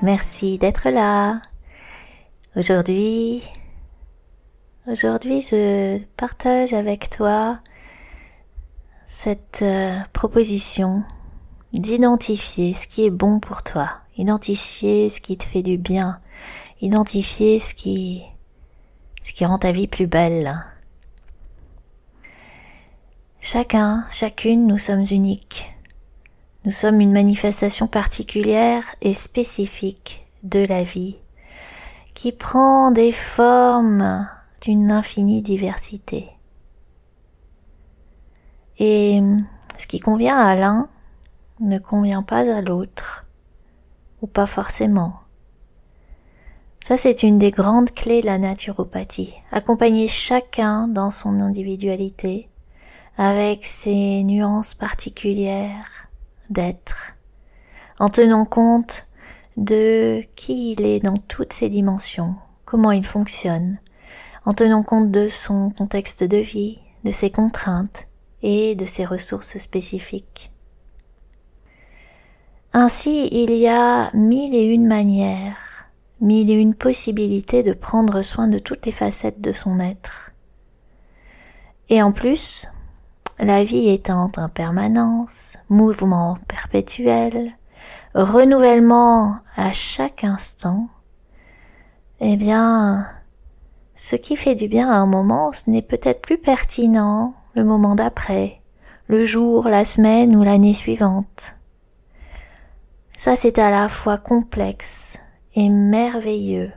Merci d'être là. Aujourd'hui, aujourd'hui, je partage avec toi cette euh, proposition d'identifier ce qui est bon pour toi, identifier ce qui te fait du bien, identifier ce qui, ce qui rend ta vie plus belle. Chacun, chacune, nous sommes uniques. Nous sommes une manifestation particulière et spécifique de la vie qui prend des formes d'une infinie diversité. Et ce qui convient à l'un ne convient pas à l'autre, ou pas forcément. Ça, c'est une des grandes clés de la naturopathie. Accompagner chacun dans son individualité, avec ses nuances particulières, d'être, en tenant compte de qui il est dans toutes ses dimensions, comment il fonctionne, en tenant compte de son contexte de vie, de ses contraintes et de ses ressources spécifiques. Ainsi, il y a mille et une manières, mille et une possibilités de prendre soin de toutes les facettes de son être. Et en plus, la vie étant en permanence, mouvement perpétuel, renouvellement à chaque instant, eh bien, ce qui fait du bien à un moment, ce n'est peut-être plus pertinent le moment d'après, le jour, la semaine ou l'année suivante. Ça, c'est à la fois complexe et merveilleux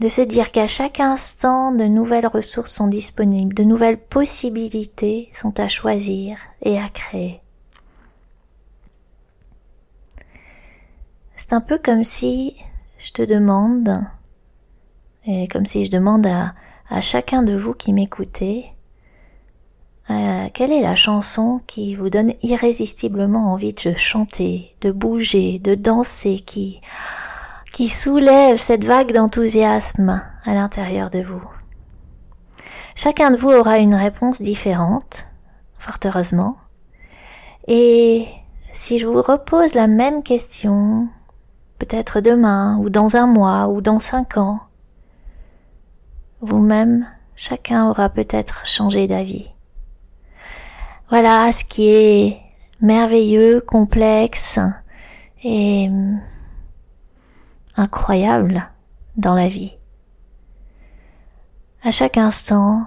de se dire qu'à chaque instant, de nouvelles ressources sont disponibles, de nouvelles possibilités sont à choisir et à créer. C'est un peu comme si je te demande, et comme si je demande à, chacun de vous qui m'écoutez, euh, quelle est la chanson qui vous donne irrésistiblement envie de chanter, de bouger, de danser, qui qui soulève cette vague d'enthousiasme à l'intérieur de vous. Chacun de vous aura une réponse différente, fort heureusement. Et si je vous repose la même question, peut-être demain, ou dans un mois, ou dans cinq ans, vous-même, chacun aura peut-être changé d'avis. Voilà ce qui est merveilleux, complexe et incroyable dans la vie. À chaque instant,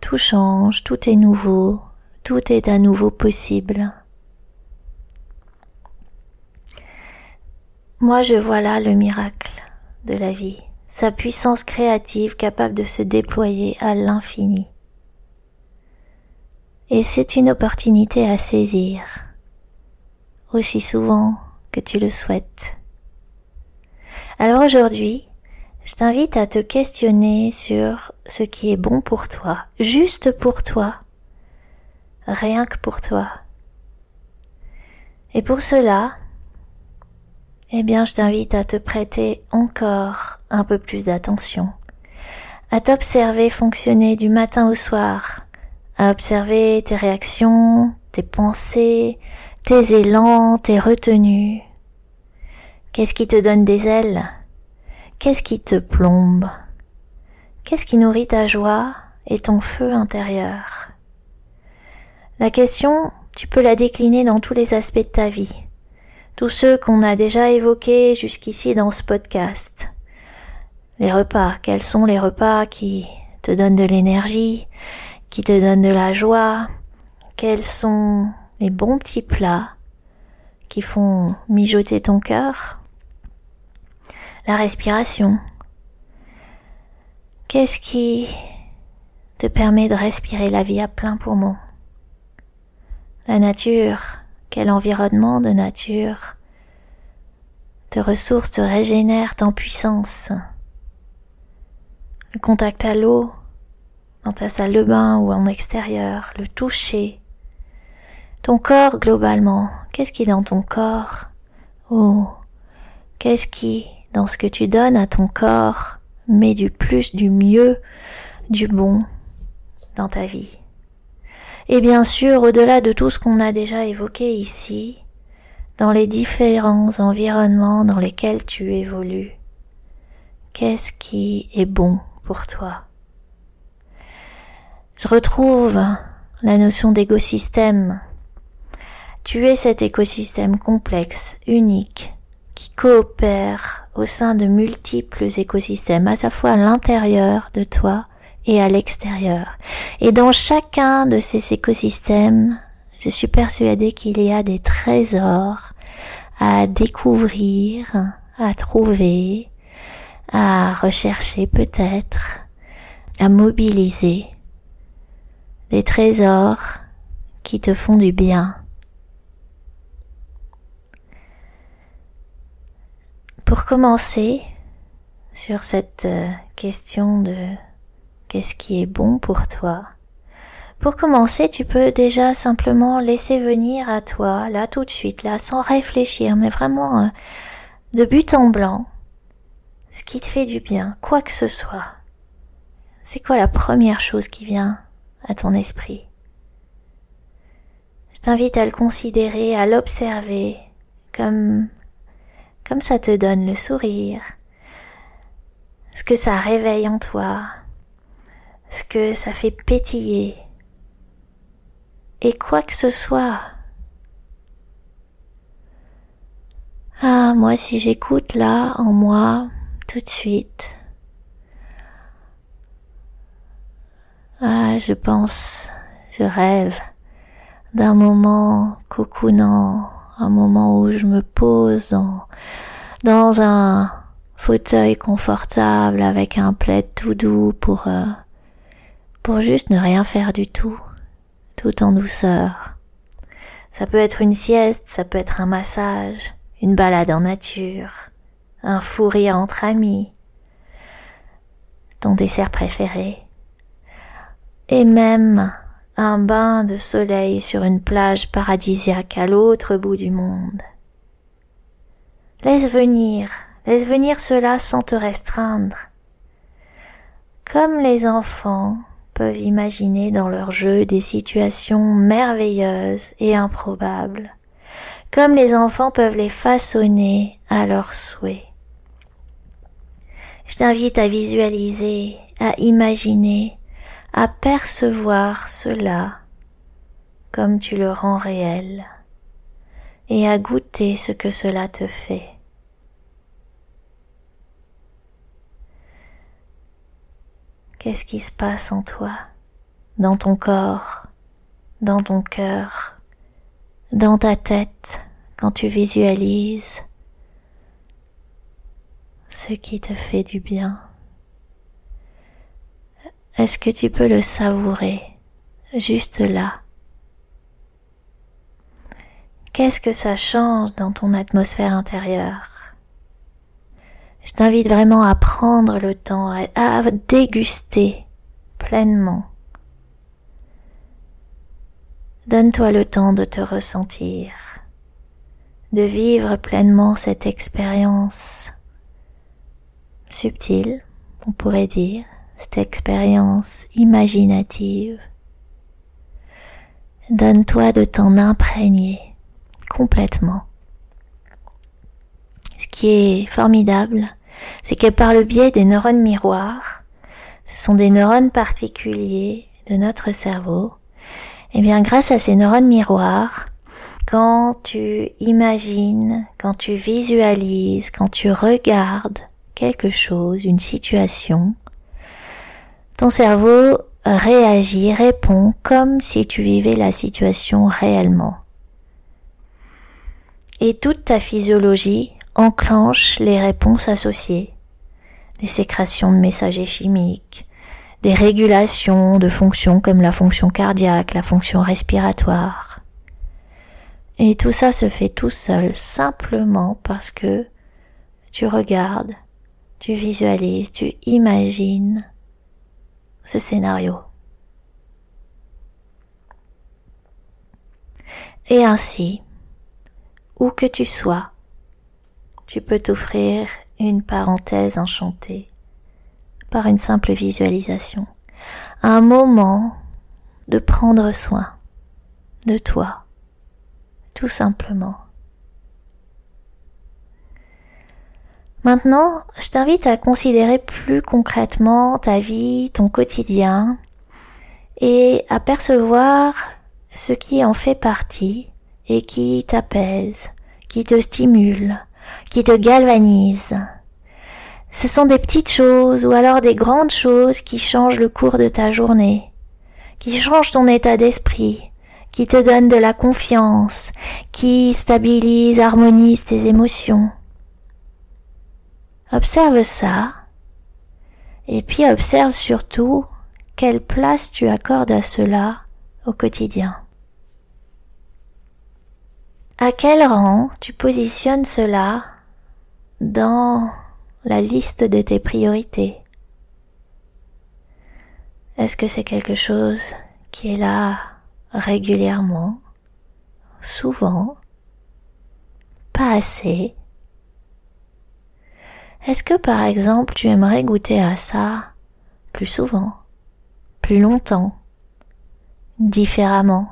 tout change, tout est nouveau, tout est à nouveau possible. Moi, je vois là le miracle de la vie, sa puissance créative capable de se déployer à l'infini. Et c'est une opportunité à saisir, aussi souvent que tu le souhaites. Aujourd'hui, je t'invite à te questionner sur ce qui est bon pour toi, juste pour toi, rien que pour toi. Et pour cela, eh bien, je t'invite à te prêter encore un peu plus d'attention, à t'observer fonctionner du matin au soir, à observer tes réactions, tes pensées, tes élans, tes retenues, Qu'est-ce qui te donne des ailes? Qu'est-ce qui te plombe? Qu'est-ce qui nourrit ta joie et ton feu intérieur? La question, tu peux la décliner dans tous les aspects de ta vie, tous ceux qu'on a déjà évoqués jusqu'ici dans ce podcast. Les repas, quels sont les repas qui te donnent de l'énergie, qui te donnent de la joie? Quels sont les bons petits plats qui font mijoter ton cœur? La respiration. Qu'est-ce qui te permet de respirer la vie à plein poumon? La nature, quel environnement de nature te ressources, te régénèrent en puissance? Le contact à l'eau, dans ta salle de bain ou en extérieur, le toucher, ton corps globalement, qu'est-ce qui est dans ton corps? Oh, qu'est-ce qui, dans ce que tu donnes à ton corps, met du plus, du mieux, du bon dans ta vie Et bien sûr, au-delà de tout ce qu'on a déjà évoqué ici, dans les différents environnements dans lesquels tu évolues, qu'est-ce qui est bon pour toi? Je retrouve la notion d'écosystème. Tu es cet écosystème complexe, unique, qui coopère au sein de multiples écosystèmes, à la fois à l'intérieur de toi et à l'extérieur. Et dans chacun de ces écosystèmes, je suis persuadée qu'il y a des trésors à découvrir, à trouver, à rechercher peut-être, à mobiliser. Des trésors qui te font du bien. Pour commencer sur cette euh, question de qu'est-ce qui est bon pour toi, pour commencer, tu peux déjà simplement laisser venir à toi, là tout de suite, là, sans réfléchir, mais vraiment euh, de but en blanc, ce qui te fait du bien, quoi que ce soit. C'est quoi la première chose qui vient à ton esprit? Je t'invite à le considérer, à l'observer, comme, comme ça te donne le sourire, ce que ça réveille en toi, ce que ça fait pétiller, et quoi que ce soit. Ah, moi, si j'écoute là, en moi, tout de suite. Ah, je pense, je rêve d'un moment cocoonant, un moment où je me pose dans, un fauteuil confortable avec un plaid tout doux pour, euh, pour juste ne rien faire du tout tout en douceur. Ça peut être une sieste, ça peut être un massage, une balade en nature, un fou rire entre amis, ton dessert préféré, et même un bain de soleil sur une plage paradisiaque à l'autre bout du monde. Laisse venir, laisse venir cela sans te restreindre. Comme les enfants peuvent imaginer dans leur jeu des situations merveilleuses et improbables, comme les enfants peuvent les façonner à leur souhait. Je t'invite à visualiser, à imaginer, à percevoir cela comme tu le rends réel et à goûter ce que cela te fait. Qu'est-ce qui se passe en toi, dans ton corps, dans ton cœur, dans ta tête quand tu visualises ce qui te fait du bien? Est-ce que tu peux le savourer? Juste là. Qu'est-ce que ça change dans ton atmosphère intérieure? Je t'invite vraiment à prendre le temps, à, déguster pleinement. Donne-toi le temps de te ressentir, de vivre pleinement cette expérience subtile, on pourrait dire, cette expérience imaginative. Donne-toi de t'en imprégner complètement. Ce qui est formidable, c'est que par le biais des neurones miroirs, ce sont des neurones particuliers de notre cerveau, et eh bien grâce à ces neurones miroirs, quand tu imagines, quand tu visualises, quand tu regardes quelque chose, une situation, ton cerveau réagit, répond comme si tu vivais la situation réellement. Et toute ta physiologie enclenche les réponses associées, des sécrétions de messagers chimiques, des régulations de fonctions comme la fonction cardiaque, la fonction respiratoire. Et tout ça se fait tout seul, simplement parce que tu regardes, tu visualises, tu imagines ce scénario. Et ainsi, où que tu sois, tu peux t'offrir une parenthèse enchantée par une simple visualisation, un moment de prendre soin de toi, tout simplement. Maintenant, je t'invite à considérer plus concrètement ta vie, ton quotidien, et à percevoir ce qui en fait partie et qui t'apaise, qui te stimule, qui te galvanise. Ce sont des petites choses ou alors des grandes choses qui changent le cours de ta journée, qui changent ton état d'esprit, qui te donnent de la confiance, qui stabilisent, harmonisent tes émotions. Observe ça. Et puis observe surtout quelle place tu accordes à cela au quotidien. À quel rang tu positionnes cela dans la liste de tes priorités? Est-ce que c'est quelque chose qui est là régulièrement, souvent, pas assez? Est-ce que par exemple tu aimerais goûter à ça plus souvent, plus longtemps, différemment?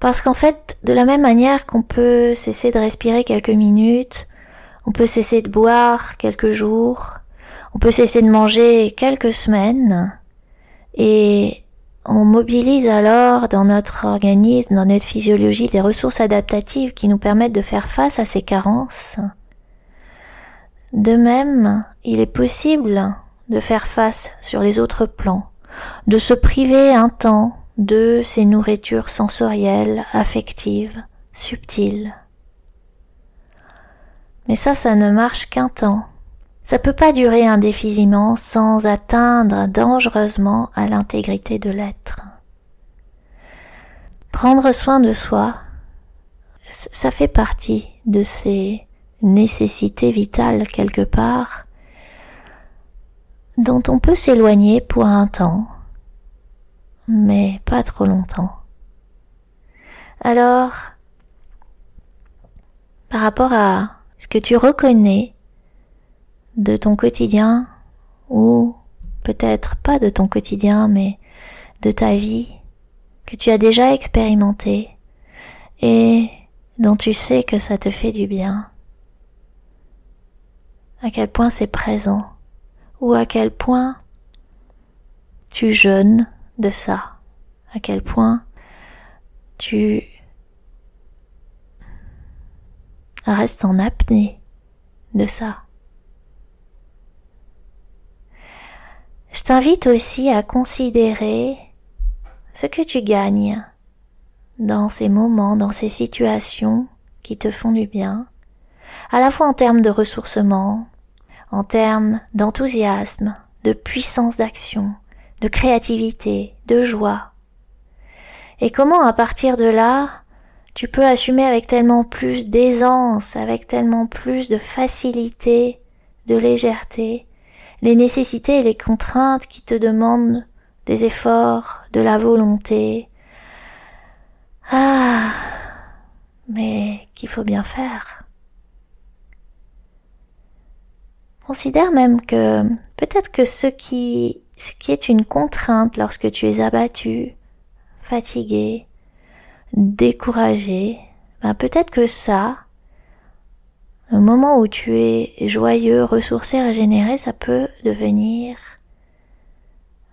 Parce qu'en fait, de la même manière qu'on peut cesser de respirer quelques minutes, on peut cesser de boire quelques jours, on peut cesser de manger quelques semaines, et on mobilise alors dans notre organisme, dans notre physiologie, des ressources adaptatives qui nous permettent de faire face à ces carences. De même, il est possible de faire face sur les autres plans, de se priver un temps de ces nourritures sensorielles, affectives, subtiles. Mais ça, ça ne marche qu'un temps. Ça peut pas durer indéfiniment sans atteindre dangereusement à l'intégrité de l'être. Prendre soin de soi, ça fait partie de ces nécessités vitales quelque part dont on peut s'éloigner pour un temps, mais pas trop longtemps. Alors, par rapport à ce que tu reconnais de ton quotidien ou peut-être pas de ton quotidien mais de ta vie que tu as déjà expérimenté et dont tu sais que ça te fait du bien. À quel point c'est présent ou à quel point tu jeûnes de ça, à quel point tu restes en apnée de ça. Je t'invite aussi à considérer ce que tu gagnes dans ces moments, dans ces situations qui te font du bien, à la fois en termes de ressourcement, en termes d'enthousiasme, de puissance d'action, de créativité, de joie. Et comment à partir de là, tu peux assumer avec tellement plus d'aisance, avec tellement plus de facilité, de légèreté, les nécessités et les contraintes qui te demandent des efforts, de la volonté. Ah, mais qu'il faut bien faire. Considère même que peut-être que ce qui, ce qui est une contrainte lorsque tu es abattu, fatigué, découragé, ben peut-être que ça, un moment où tu es joyeux, ressourcé, régénéré, ça peut devenir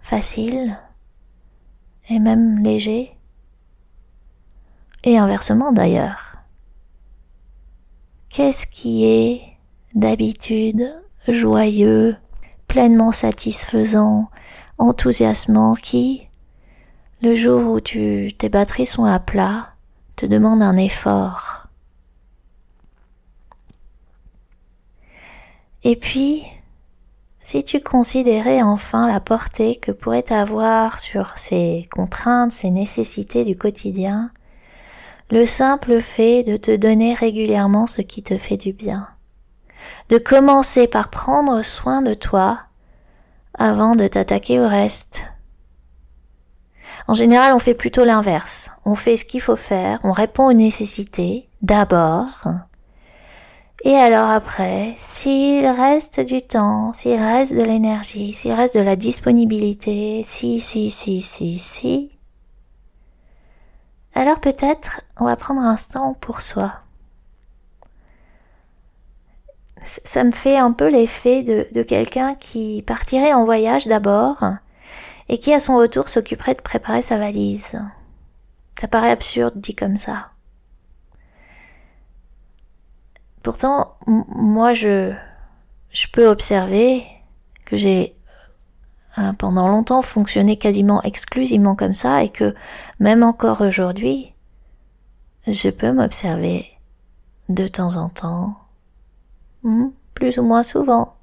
facile et même léger. Et inversement d'ailleurs. Qu'est-ce qui est d'habitude joyeux, pleinement satisfaisant, enthousiasmant qui, le jour où tu, tes batteries sont à plat, te demande un effort? Et puis, si tu considérais enfin la portée que pourrait avoir sur ces contraintes, ces nécessités du quotidien, le simple fait de te donner régulièrement ce qui te fait du bien. De commencer par prendre soin de toi avant de t'attaquer au reste. En général, on fait plutôt l'inverse. On fait ce qu'il faut faire, on répond aux nécessités d'abord. Et alors après, s'il reste du temps, s'il reste de l'énergie, s'il reste de la disponibilité, si, si, si, si, si, alors peut-être on va prendre un temps pour soi. Ça me fait un peu l'effet de, de quelqu'un qui partirait en voyage d'abord, et qui à son retour s'occuperait de préparer sa valise. Ça paraît absurde dit comme ça. Pourtant, moi je, peux observer que j'ai euh, pendant longtemps fonctionné quasiment exclusivement comme ça et que même encore aujourd'hui, je peux m'observer de temps en temps, hmm, plus ou moins souvent,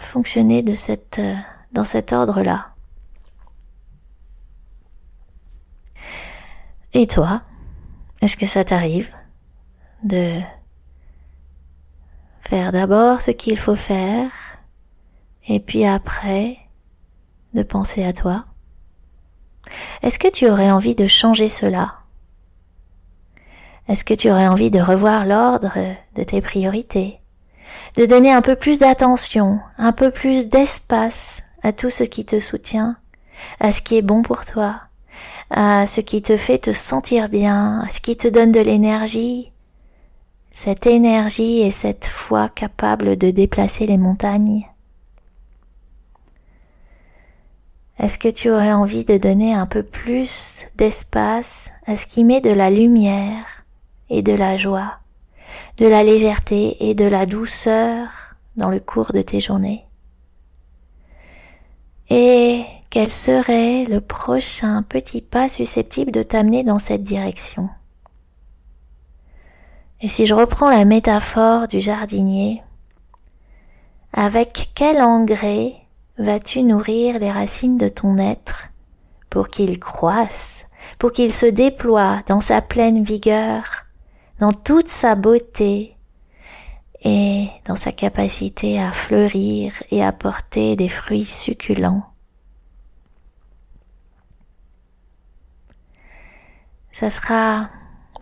fonctionner euh, dans cet ordre-là. Et toi, est-ce que ça t'arrive de faire d'abord ce qu'il faut faire et puis après de penser à toi. Est-ce que tu aurais envie de changer cela? Est-ce que tu aurais envie de revoir l'ordre de tes priorités? De donner un peu plus d'attention, un peu plus d'espace à tout ce qui te soutient, à ce qui est bon pour toi, à ce qui te fait te sentir bien, à ce qui te donne de l'énergie, cette énergie et cette foi capable de déplacer les montagnes. Est-ce que tu aurais envie de donner un peu plus d'espace à ce qui met de la lumière et de la joie de la légèreté et de la douceur dans le cours de tes journées? Et quel serait le prochain petit pas susceptible de t'amener dans cette direction? Et si je reprends la métaphore du jardinier, avec quel engrais vas-tu nourrir les racines de ton être pour qu'il croisse, pour qu'il se déploie dans sa pleine vigueur dans toute sa beauté et dans sa capacité à fleurir et à porter des fruits succulents? Ça sera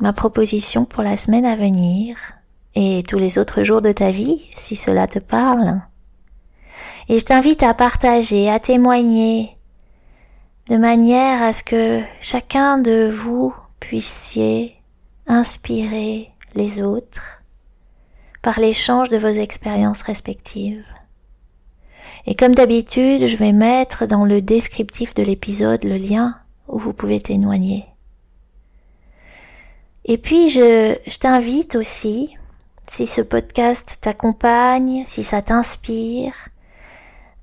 ma proposition pour la semaine à venir et tous les autres jours de ta vie, si cela te parle. Et je t'invite à partager, à témoigner, de manière à ce que chacun de vous puissiez inspirer les autres par l'échange de vos expériences respectives. Et comme d'habitude, je vais mettre dans le descriptif de l'épisode le lien où vous pouvez témoigner. Et puis, je, je t'invite aussi, si ce podcast t'accompagne, si ça t'inspire,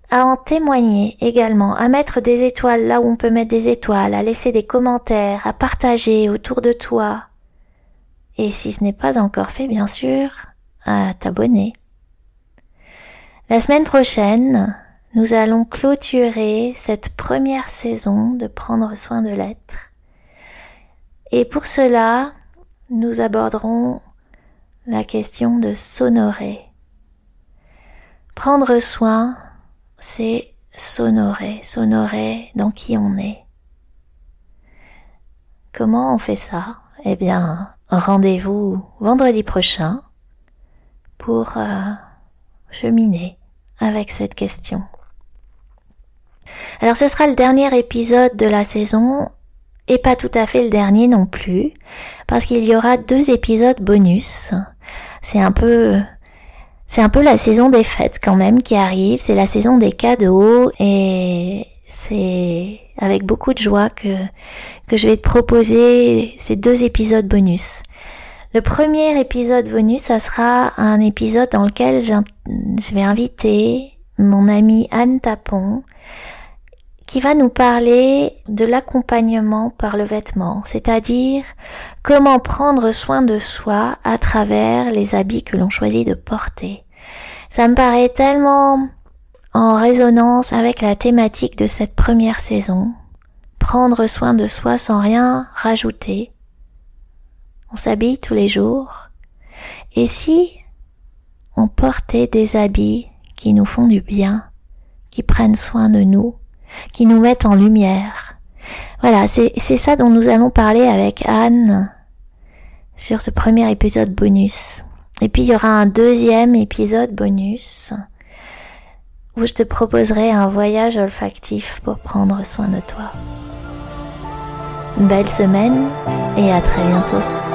à en témoigner également, à mettre des étoiles là où on peut mettre des étoiles, à laisser des commentaires, à partager autour de toi, et si ce n'est pas encore fait, bien sûr, à t'abonner. La semaine prochaine, nous allons clôturer cette première saison de prendre soin de l'être. Et pour cela, nous aborderons la question de s'honorer. Prendre soin, c'est s'honorer, s'honorer dans qui on est. Comment on fait ça? Eh bien, rendez-vous vendredi prochain pour euh, cheminer avec cette question. Alors ce sera le dernier épisode de la saison et pas tout à fait le dernier non plus parce qu'il y aura deux épisodes bonus. C'est un peu c'est un peu la saison des fêtes quand même qui arrive, c'est la saison des cadeaux et c'est avec beaucoup de joie que, que je vais te proposer ces deux épisodes bonus. Le premier épisode bonus, ça sera un épisode dans lequel je vais inviter mon amie Anne Tapon, qui va nous parler de l'accompagnement par le vêtement, c'est-à-dire comment prendre soin de soi à travers les habits que l'on choisit de porter. Ça me paraît tellement en résonance avec la thématique de cette première saison, prendre soin de soi sans rien rajouter. On s'habille tous les jours. Et si on portait des habits qui nous font du bien, qui prennent soin de nous, qui nous mettent en lumière. Voilà, c'est ça dont nous allons parler avec Anne sur ce premier épisode bonus. Et puis il y aura un deuxième épisode bonus où je te proposerai un voyage olfactif pour prendre soin de toi. Belle semaine et à très bientôt.